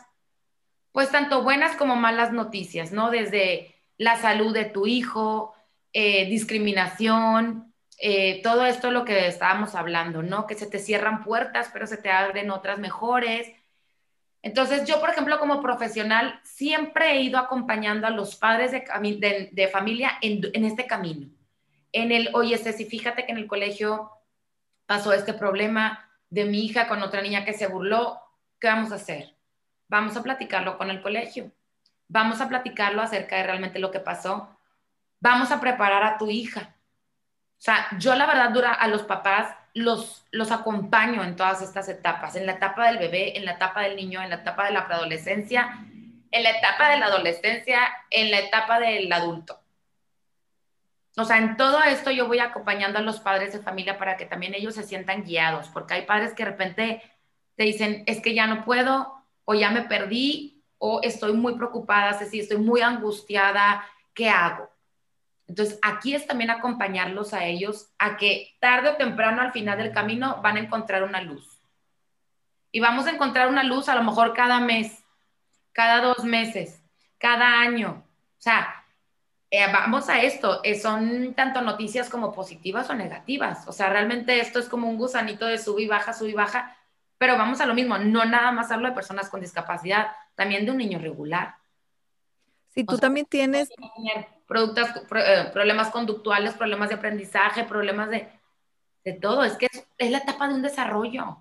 pues tanto buenas como malas noticias, ¿no? Desde la salud de tu hijo, eh, discriminación, eh, todo esto lo que estábamos hablando, ¿no? Que se te cierran puertas, pero se te abren otras mejores. Entonces, yo, por ejemplo, como profesional, siempre he ido acompañando a los padres de, familia en, en, este camino. En el, oye, Ceci, fíjate que en el colegio pasó este problema de mi hija con otra niña que se burló. ¿Qué vamos a hacer? Vamos a platicarlo con el colegio. Vamos a platicarlo acerca de realmente lo que pasó. Vamos a preparar a tu hija. O sea, yo la verdad dura a los papás los, los acompaño en todas estas etapas, en la etapa del bebé, en la etapa del niño, en la etapa de la preadolescencia, en la etapa de la adolescencia, en la etapa del adulto. O sea, en todo esto yo voy acompañando a los padres de familia para que también ellos se sientan guiados, porque hay padres que de repente te dicen, es que ya no puedo, o ya me perdí, o estoy muy preocupada, si estoy muy angustiada, ¿qué hago? Entonces, aquí es también acompañarlos a ellos a que tarde o temprano al final del camino van a encontrar una luz. Y vamos a encontrar una luz a lo mejor cada mes, cada dos meses, cada año. O sea, eh, vamos a esto, eh, son tanto noticias como positivas o negativas. O sea, realmente esto es como un gusanito de sub y baja, sub y baja, pero vamos a lo mismo, no nada más hablo de personas con discapacidad, también de un niño regular. Si tú también tienes productos, eh, problemas conductuales, problemas de aprendizaje, problemas de, de todo. Es que es, la etapa de un desarrollo.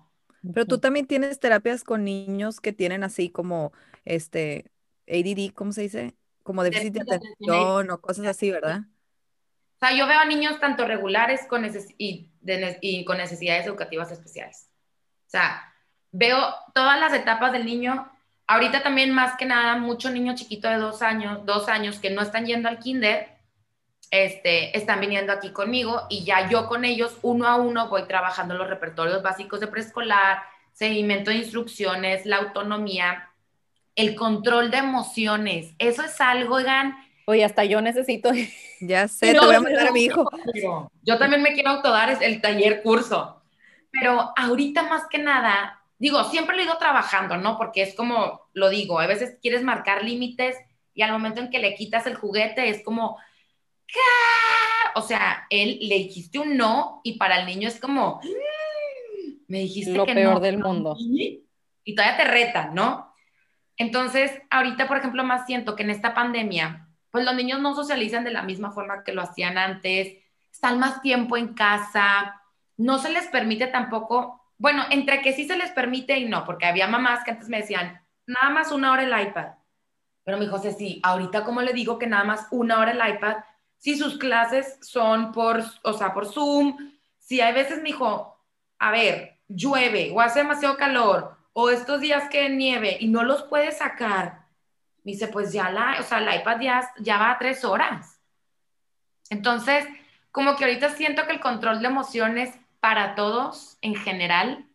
Pero tú también tienes terapias con niños que tienen así como este ADD, ¿cómo se dice? Como déficit de atención o cosas así, ¿verdad? O sea, yo veo a niños tanto regulares con y, y con necesidades educativas especiales. O sea, veo todas las etapas del niño Ahorita también más que nada, mucho niño chiquito de dos años, dos años que no están yendo al kinder, este, están viniendo aquí conmigo y ya yo con ellos uno a uno voy trabajando los repertorios básicos de preescolar, seguimiento de instrucciones, la autonomía, el control de emociones. Eso es algo, oigan. Oye, hasta yo necesito. Ya sé, te voy a mandar a mi hijo. Yo también me quiero autodar el taller curso. Pero ahorita más que nada, digo, siempre lo he ido trabajando, ¿no? Porque es como, lo digo, a veces quieres marcar límites y al momento en que le quitas el juguete es como, ¿qué? O sea, él le dijiste un no y para el niño es como, me dijiste lo peor del mundo. Y todavía te reta, ¿no? Entonces, ahorita, por ejemplo, más siento que en esta pandemia, pues los niños no socializan de la misma forma que lo hacían antes, están más tiempo en casa, no se les permite tampoco bueno, entre que sí se les permite y no, porque había mamás que antes me decían, nada más una hora el iPad. Pero mi José, sí, ahorita como le digo que nada más una hora el iPad, si sus clases son por, o sea, por Zoom, si hay veces me dijo, a ver, llueve o hace demasiado calor o estos días que nieve y no los puede sacar, me dice, pues ya la, o sea, el iPad ya, ya va a tres horas. Entonces, como que ahorita siento que el control de emociones para todos en general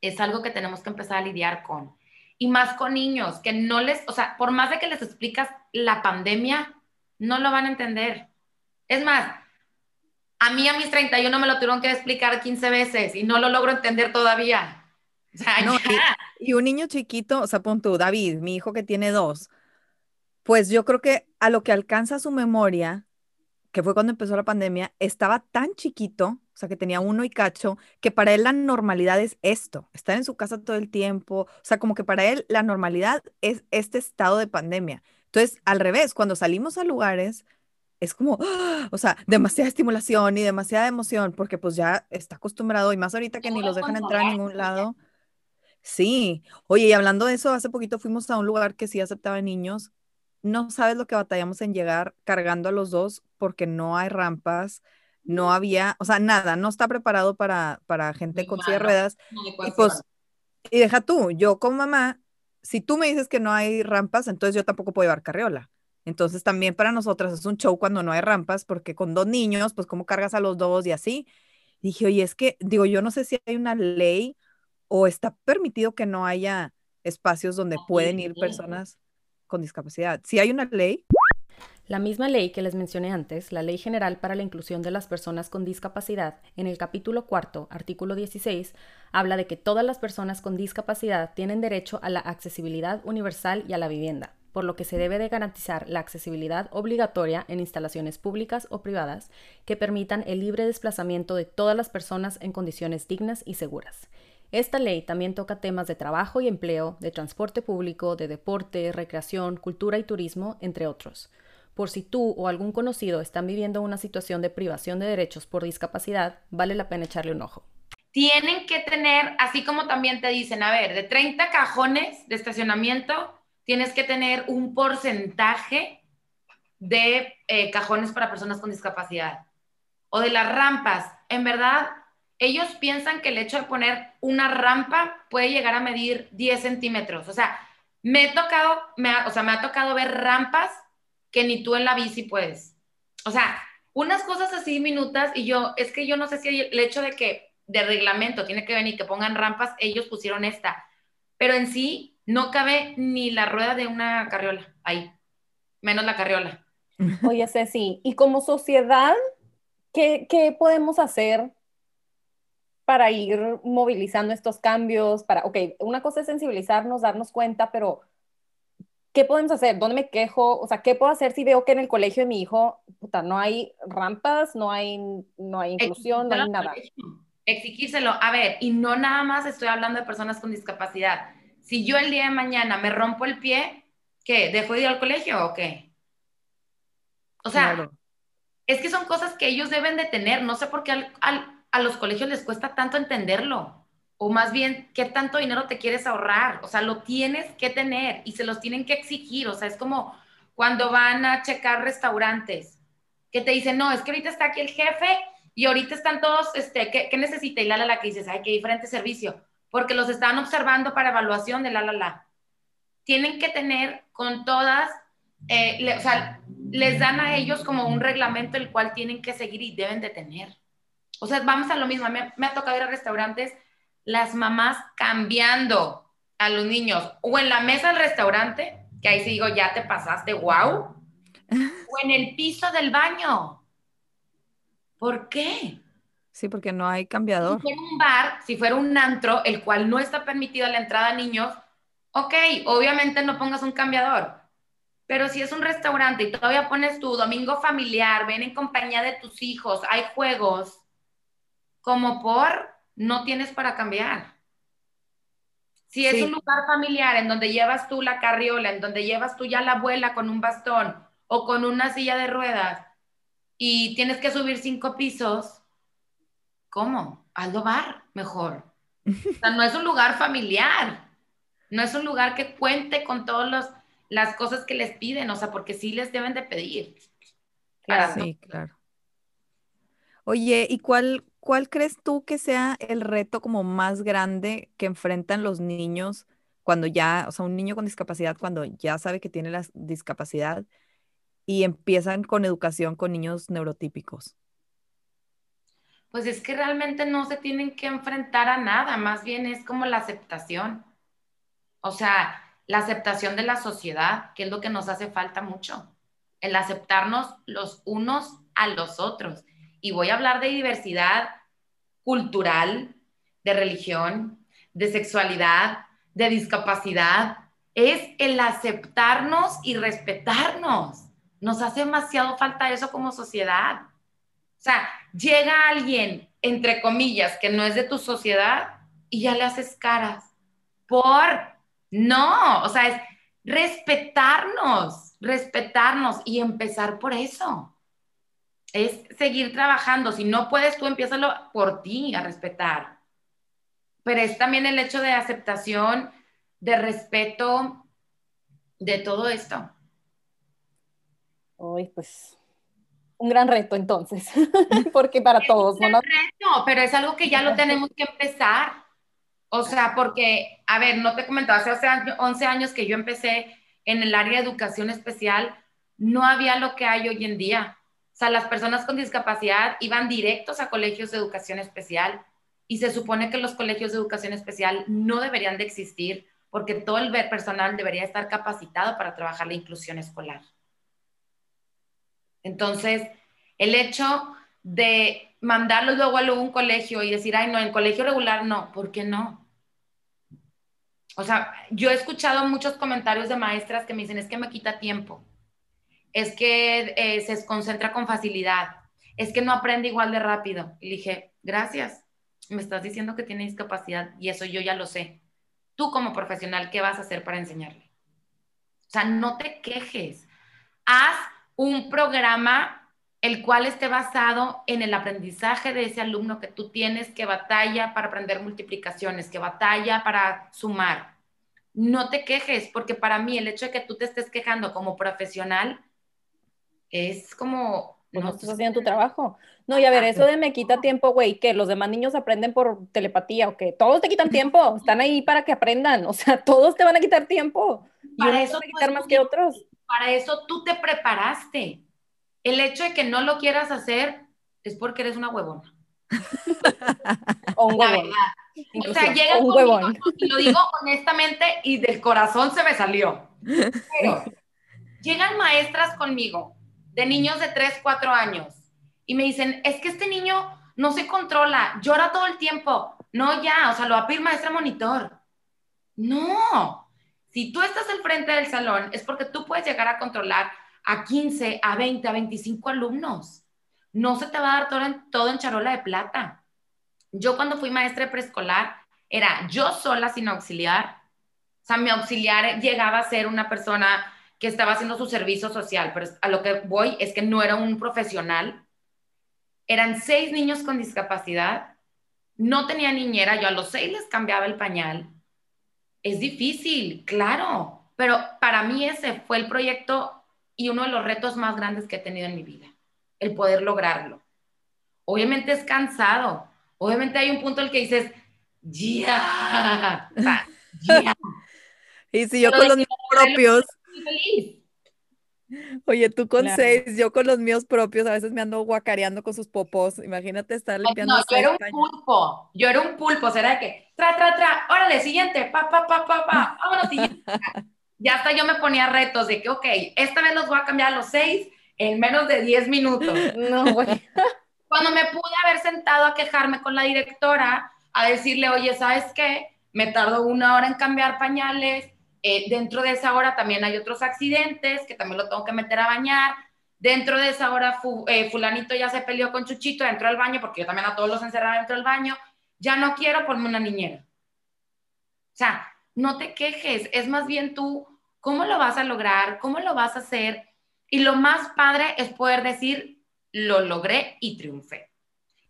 es algo que tenemos que empezar a lidiar con. Y más con niños, que no les, o sea, por más de que les explicas la pandemia, no lo van a entender. Es más, a mí a mis 31 me lo tuvieron que explicar 15 veces y no lo logro entender todavía. O sea, y, y, un niño chiquito, o sea, pon tú, David, mi hijo que tiene dos, pues yo creo que a lo que alcanza su memoria, que fue cuando empezó la pandemia, estaba tan chiquito o sea, que tenía uno y cacho, que para él la normalidad es esto, estar en su casa todo el tiempo, o sea, como que para él la normalidad es este estado de pandemia. Entonces, al revés, cuando salimos a lugares, es como, ¡ah! o sea, demasiada estimulación y demasiada emoción, porque pues ya está acostumbrado y más ahorita que ni los dejan entrar a ningún lado. Sí, oye, y hablando de eso, hace poquito fuimos a un lugar que sí aceptaba niños. No sabes lo que batallamos en llegar cargando a los dos porque no hay rampas, no había, o sea, nada, no está preparado para, para gente con silla de ruedas. Y pues, y deja tú, yo como mamá, si tú me dices que no hay rampas, entonces yo tampoco puedo llevar carriola. Entonces también para nosotras es un show cuando no hay rampas, porque con dos niños, pues cómo cargas a los dos y así. dije, oye, es que, digo, yo no sé si hay una ley o está permitido que no haya espacios donde pueden ir personas con discapacidad. Si hay una ley. La misma ley que les mencioné antes, la Ley General para la Inclusión de las Personas con Discapacidad, en el capítulo cuarto, artículo 16, habla de que todas las personas con discapacidad tienen derecho a la accesibilidad universal y a la vivienda. por lo que se debe de garantizar la accesibilidad obligatoria en instalaciones públicas o privadas que permitan el libre desplazamiento de todas las personas en condiciones dignas y seguras. Esta ley también toca temas de trabajo y empleo, de transporte público, de deporte, recreación, cultura y turismo, entre otros. Por si tú o algún conocido están viviendo una situación de privación de derechos por discapacidad, vale la pena echarle un ojo. Tienen que tener, así como también te dicen, a ver, de 30 cajones de estacionamiento, tienes que tener un porcentaje de eh, cajones para personas con discapacidad. O de las rampas. En verdad, ellos piensan que el hecho de poner una rampa puede llegar a medir 10 centímetros. O sea, me, he tocado, o sea, me ha tocado ver rampas que ni tú en la bici puedes. O sea, unas cosas así minutas y yo, es que yo no sé si el hecho de que de reglamento tiene que venir que pongan rampas, ellos pusieron esta, pero en sí no cabe ni la rueda de una carriola ahí, menos la carriola. Oye, Ceci, y como sociedad, ¿qué, qué podemos hacer para ir movilizando estos cambios? Para, ok, una cosa es sensibilizarnos, darnos cuenta, pero ¿qué podemos hacer? ¿Dónde me quejo? O sea, ¿qué puedo hacer si veo que en el colegio de mi hijo puta, no hay rampas, no hay, no hay inclusión, no hay nada? Exigírselo. A ver, y no nada más estoy hablando de personas con discapacidad si yo el día de mañana me rompo el pie, ¿qué? ¿Dejo de ir al colegio o qué? O sea, es que son cosas que ellos deben de tener. No sé por qué a los colegios les cuesta tanto entenderlo. O más bien, ¿qué tanto dinero te quieres ahorrar? O sea, lo tienes que tener y se los tienen que exigir. O sea, es como cuando van a checar restaurantes, que te dicen, no, es que ahorita está aquí el jefe y ahorita están todos, este, ¿qué, qué necesita? Y la, la, la, que dices, ay, qué diferente servicio porque los están observando para evaluación de la, la, la. Tienen que tener con todas, eh, o sea, les dan a ellos como un reglamento el cual tienen que seguir y deben de tener. O sea, vamos a lo mismo, me, me ha tocado ir a restaurantes, las mamás cambiando a los niños, o en la mesa del restaurante, que ahí sí digo, ya te pasaste, wow, o en el piso del baño. ¿Por qué? Sí, porque no hay cambiador. Si fuera un bar, si fuera un antro, el cual no está permitida la entrada a niños, ok, obviamente no pongas un cambiador. Pero si es un restaurante y todavía pones tu domingo familiar, ven en compañía de tus hijos, hay juegos, como por, no tienes para cambiar. Si es un lugar familiar en donde llevas tú la carriola, en donde llevas tú ya la abuela con un bastón o con una silla de ruedas y tienes que subir cinco pisos, ¿Cómo? Aldo bar, mejor. O sea, no es un lugar familiar, no es un lugar que cuente con todas las cosas que les piden, o sea, porque sí les deben de pedir. Claro. Sí, claro. Oye, ¿y cuál, cuál crees tú que sea el reto como más grande que enfrentan los niños cuando ya, o sea, un niño con discapacidad cuando ya sabe que tiene la discapacidad y empiezan con educación con niños neurotípicos? pues es que realmente no se tienen que enfrentar a nada, más bien es como la aceptación. O sea, la aceptación de la sociedad, que es lo que nos hace falta mucho, el aceptarnos los unos a los otros. Y voy a hablar de diversidad cultural, de religión, de sexualidad, de discapacidad. Es el aceptarnos y respetarnos. Nos hace demasiado falta eso como sociedad. O sea, llega alguien, entre comillas, que no es de tu sociedad y ya le haces caras. Por, no, o sea, es respetarnos, respetarnos y empezar por eso. Es seguir trabajando. Si no puedes tú, empiézalo por ti a respetar. Pero es también el hecho de aceptación, de respeto, de todo esto. Uy, pues un gran reto entonces, porque para todos. Un gran reto, pero es algo que ya lo tenemos que empezar. O sea, porque, a ver, no te comentaba, hace 11 años que yo empecé en el área de educación especial, no había lo que hay hoy en día. Sea, las personas con discapacidad iban directos a colegios de educación especial y se supone que los colegios de educación especial no deberían de existir porque todo el personal debería estar capacitado para trabajar la inclusión escolar. Entonces, el hecho de mandarlos luego a un colegio y decir, ay, no, en colegio regular no, ¿por qué no? O sea, yo he escuchado muchos comentarios de maestras que me dicen, es que me quita tiempo, es que eh, se concentra con facilidad, es que no aprende igual de rápido. Y dije, gracias, me estás diciendo que tiene discapacidad y eso yo ya lo sé. Tú como profesional, ¿qué vas a hacer para enseñarle? O sea, no te quejes. Haz un programa el cual esté basado en el aprendizaje de ese alumno que tú tienes que batalla para aprender multiplicaciones, que batalla para sumar. No te quejes, porque para mí el hecho de que tú te estés quejando como profesional es como... Pues no, estás haciendo tu trabajo. No, y a ver, eso de me quita tiempo, güey, que los demás niños aprenden por telepatía o que todos te quitan tiempo, están ahí para que aprendan, o sea, todos te van a quitar tiempo. Para eso quitar más que otros. Para eso tú te preparaste el hecho de que no lo quieras hacer es porque eres una huevona. o un huevón. O sea, llega un huevón. Y lo digo honestamente y del corazón se me salió. Pero llegan maestras conmigo de niños de 3, 4 años y me dicen, es que este niño no se controla, llora todo el tiempo. No, ya, o sea, lo va a pedir maestra monitor. No, si tú estás al frente del salón es porque tú puedes llegar a controlar a 15, a 20, a 25 alumnos. No se te va a dar todo en, todo en charola de plata. Yo cuando fui maestra preescolar, era yo sola sin auxiliar. O sea, mi auxiliar llegaba a ser una persona que estaba haciendo su servicio social, pero a lo que voy es que no era un profesional. Eran seis niños con discapacidad, no tenía niñera, yo a los seis les cambiaba el pañal. Es difícil, claro, pero para mí ese fue el proyecto y uno de los retos más grandes que he tenido en mi vida, el poder lograrlo. Obviamente es cansado, obviamente hay un punto en el que dices, ya, ya. y si yo con los míos propios... Oye, tú con seis, yo con los míos propios, a veces me ando guacareando con sus popos. Imagínate estar limpiando. No, yo era un pulpo. Yo era un pulpo. Será de que, tra, tra, tra, órale, siguiente, pa, pa, pa, pa, pa, vámonos, siguiente ya hasta yo me ponía retos de que, ok, esta vez los voy a cambiar a los seis en menos de diez minutos. No, güey. Cuando me pude haber sentado a quejarme con la directora, a decirle, oye, ¿sabes qué? Me tardó una hora en cambiar pañales. Eh, dentro de esa hora también hay otros accidentes que también lo tengo que meter a bañar. Dentro de esa hora, eh, fulanito ya se peleó con Chuchito dentro del baño, porque yo también a todos los encerraba dentro del baño. Ya no quiero ponerme una niñera. O sea, no te quejes, es más bien tú, ¿cómo lo vas a lograr? ¿Cómo lo vas a hacer? Y lo más padre es poder decir, lo logré y triunfé.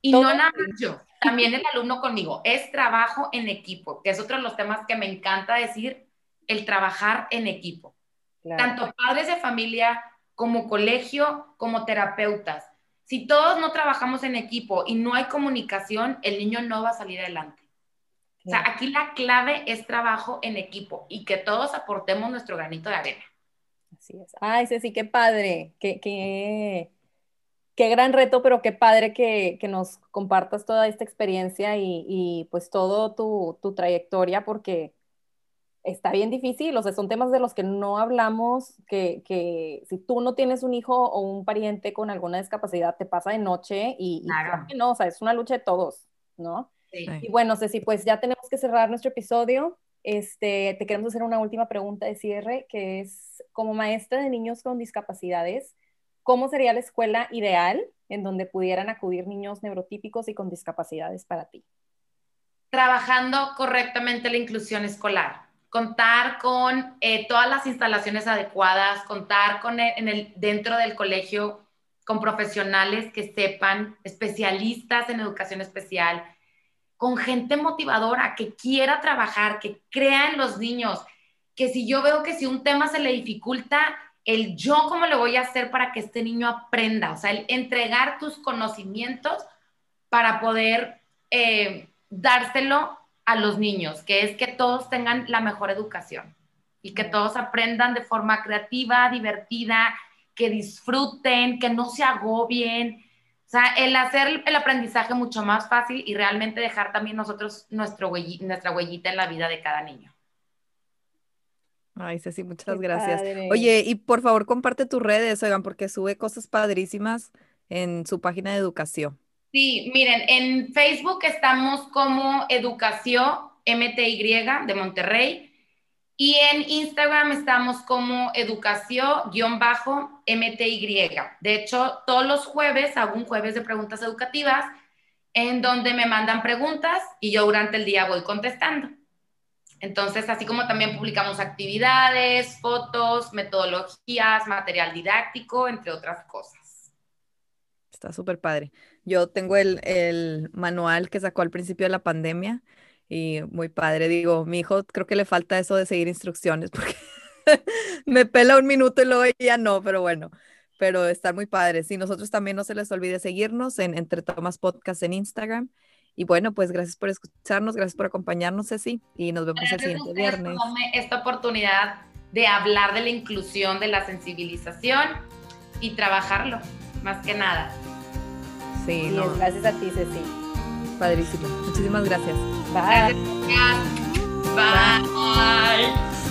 Y no nada más yo, también el alumno conmigo, es trabajo en equipo, que es otro de los temas que me encanta decir, el trabajar en equipo. Tanto padres de familia como colegio, como terapeutas. Si todos no trabajamos en equipo y no hay comunicación, el niño no va a salir adelante. O sea, aquí la clave es trabajo en equipo y que todos aportemos nuestro granito de arena. Así es. Ay, Ceci, qué padre, qué, qué, qué gran reto, pero qué padre que, que nos compartas toda esta experiencia y, y pues todo tu, tu, trayectoria, porque está bien difícil, o sea, son temas de los que no hablamos, que, que si tú no tienes un hijo o un pariente con alguna discapacidad, te pasa de noche y, claro. y no, o sea, es una lucha de todos, ¿no? Y bueno, Ceci, pues ya tenemos que cerrar nuestro episodio. Este, te queremos hacer una última pregunta de cierre, que es, como maestra de niños con discapacidades, ¿cómo sería la escuela ideal en donde pudieran acudir niños neurotípicos y con discapacidades para ti? Trabajando correctamente la inclusión escolar, contar con eh, todas las instalaciones adecuadas, contar con en el, dentro del colegio con profesionales que sepan, especialistas en educación especial, con gente motivadora que quiera trabajar, que crea en los niños, que si yo veo que si un tema se le dificulta, el yo cómo le voy a hacer para que este niño aprenda, o sea, el entregar tus conocimientos para poder eh, dárselo a los niños, que es que todos tengan la mejor educación y que todos aprendan de forma creativa, divertida, que disfruten, que no se agobien, o sea, el hacer el aprendizaje mucho más fácil y realmente dejar también nosotros nuestro nuestra huellita en la vida de cada niño. Ay, Ceci, muchas gracias. Oye, y por favor comparte tus redes, oigan, porque sube cosas padrísimas en su página de educación. Sí, miren, en Facebook estamos como Educación MTY de Monterrey. Y en Instagram estamos como educación-mty. De hecho, todos los jueves hago un jueves de preguntas educativas en donde me mandan preguntas y yo durante el día voy contestando. Entonces, así como también publicamos actividades, fotos, metodologías, material didáctico, entre otras cosas. Está súper padre. Yo tengo el, el, manual que sacó al principio de la pandemia y muy padre. Digo, mi hijo creo que le falta eso de seguir instrucciones porque me pela un minuto y luego ya no, pero bueno, pero está muy padre. Sí, nosotros también no se les olvide seguirnos en Entre Tomas Podcast en Instagram y bueno, pues gracias por escucharnos, gracias por acompañarnos, Ceci, y nos vemos el siguiente viernes. esta oportunidad de hablar de la inclusión, de la sensibilización y trabajarlo, más que nada. Sí, gracias a ti, Ceci. Padrísimo. Muchísimas gracias. Bye. Gracias. Bye.